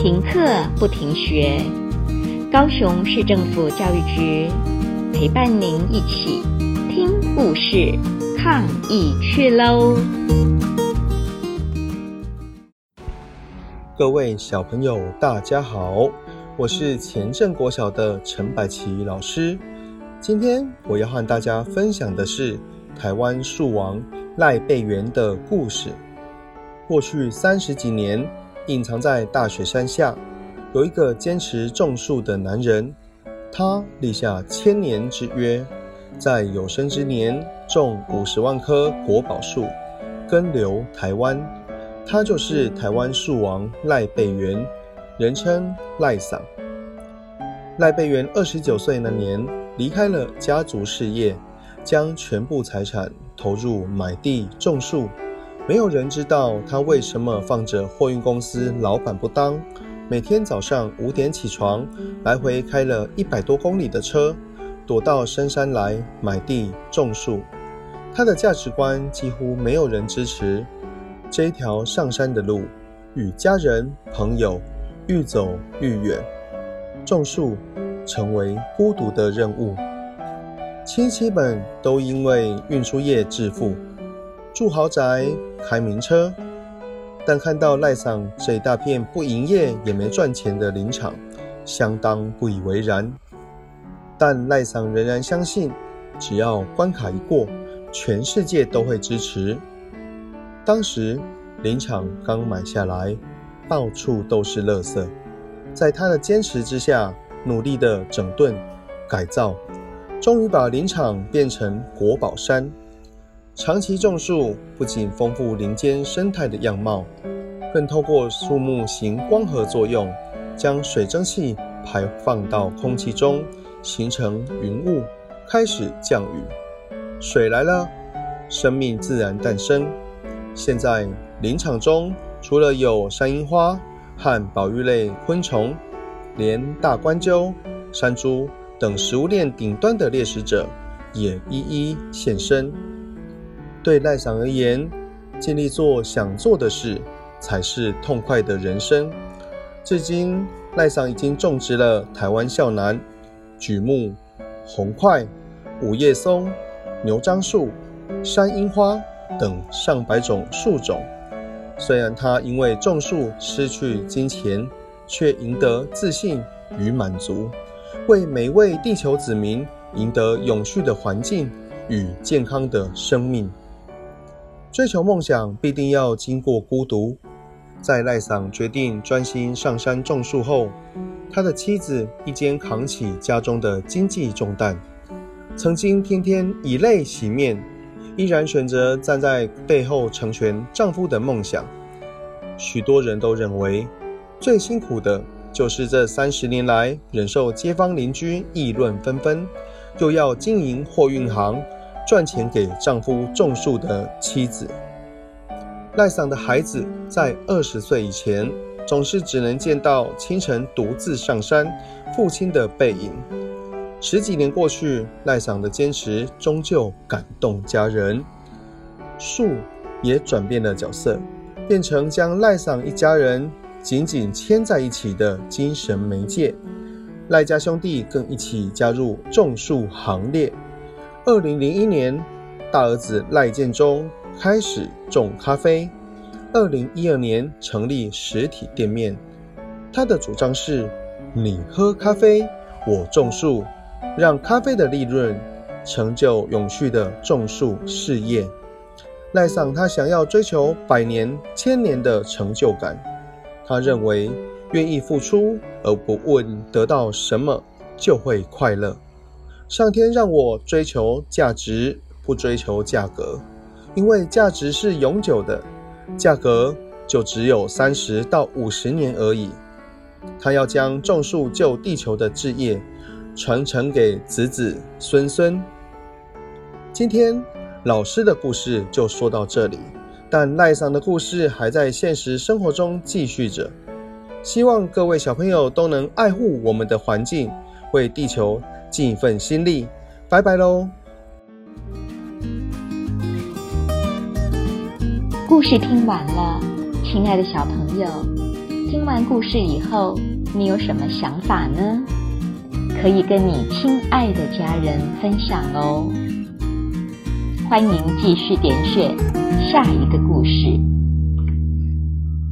停课不停学，高雄市政府教育局陪伴您一起听故事、抗疫去喽！各位小朋友，大家好，我是前镇国小的陈百琪老师。今天我要和大家分享的是台湾树王赖贝元的故事。过去三十几年，隐藏在大雪山下，有一个坚持种树的男人。他立下千年之约，在有生之年种五十万棵国宝树，根留台湾。他就是台湾树王赖贝元，人称赖桑。赖贝元二十九岁那年，离开了家族事业，将全部财产投入买地种树。没有人知道他为什么放着货运公司老板不当，每天早上五点起床，来回开了一百多公里的车，躲到深山来买地种树。他的价值观几乎没有人支持。这一条上山的路，与家人朋友愈走愈远，种树成为孤独的任务。亲戚们都因为运输业致富。住豪宅，开名车，但看到赖桑这一大片不营业也没赚钱的林场，相当不以为然。但赖桑仍然相信，只要关卡一过，全世界都会支持。当时林场刚买下来，到处都是垃圾，在他的坚持之下，努力的整顿改造，终于把林场变成国宝山。长期种树不仅丰富林间生态的样貌，更透过树木行光合作用，将水蒸气排放到空气中，形成云雾，开始降雨。水来了，生命自然诞生。现在林场中除了有山樱花和保育类昆虫，连大冠鷲、山猪等食物链顶端的猎食者也一一现身。对赖桑而言，尽力做想做的事，才是痛快的人生。至今，赖桑已经种植了台湾孝楠、櫸木、红桧、五叶松、牛樟树、山樱花等上百种树种。虽然他因为种树失去金钱，却赢得自信与满足，为每位地球子民赢得永续的环境与健康的生命。追求梦想必定要经过孤独。在赖桑决定专心上山种树后，他的妻子一肩扛起家中的经济重担。曾经天天以泪洗面，依然选择站在背后成全丈夫的梦想。许多人都认为，最辛苦的就是这三十年来忍受街坊邻居议论纷纷，又要经营货运行。赚钱给丈夫种树的妻子。赖桑的孩子在二十岁以前，总是只能见到清晨独自上山父亲的背影。十几年过去，赖桑的坚持终究感动家人，树也转变了角色，变成将赖桑一家人紧紧牵在一起的精神媒介。赖家兄弟更一起加入种树行列。二零零一年，大儿子赖建忠开始种咖啡。二零一二年成立实体店面。他的主张是：你喝咖啡，我种树，让咖啡的利润成就永续的种树事业。赖上他想要追求百年、千年的成就感。他认为，愿意付出而不问得到什么，就会快乐。上天让我追求价值，不追求价格，因为价值是永久的，价格就只有三十到五十年而已。他要将种树救地球的志业传承给子子孙孙。今天老师的故事就说到这里，但赖桑的故事还在现实生活中继续着。希望各位小朋友都能爱护我们的环境，为地球。尽一份心力，拜拜喽！故事听完了，亲爱的小朋友，听完故事以后，你有什么想法呢？可以跟你亲爱的家人分享哦。欢迎继续点选下一个故事。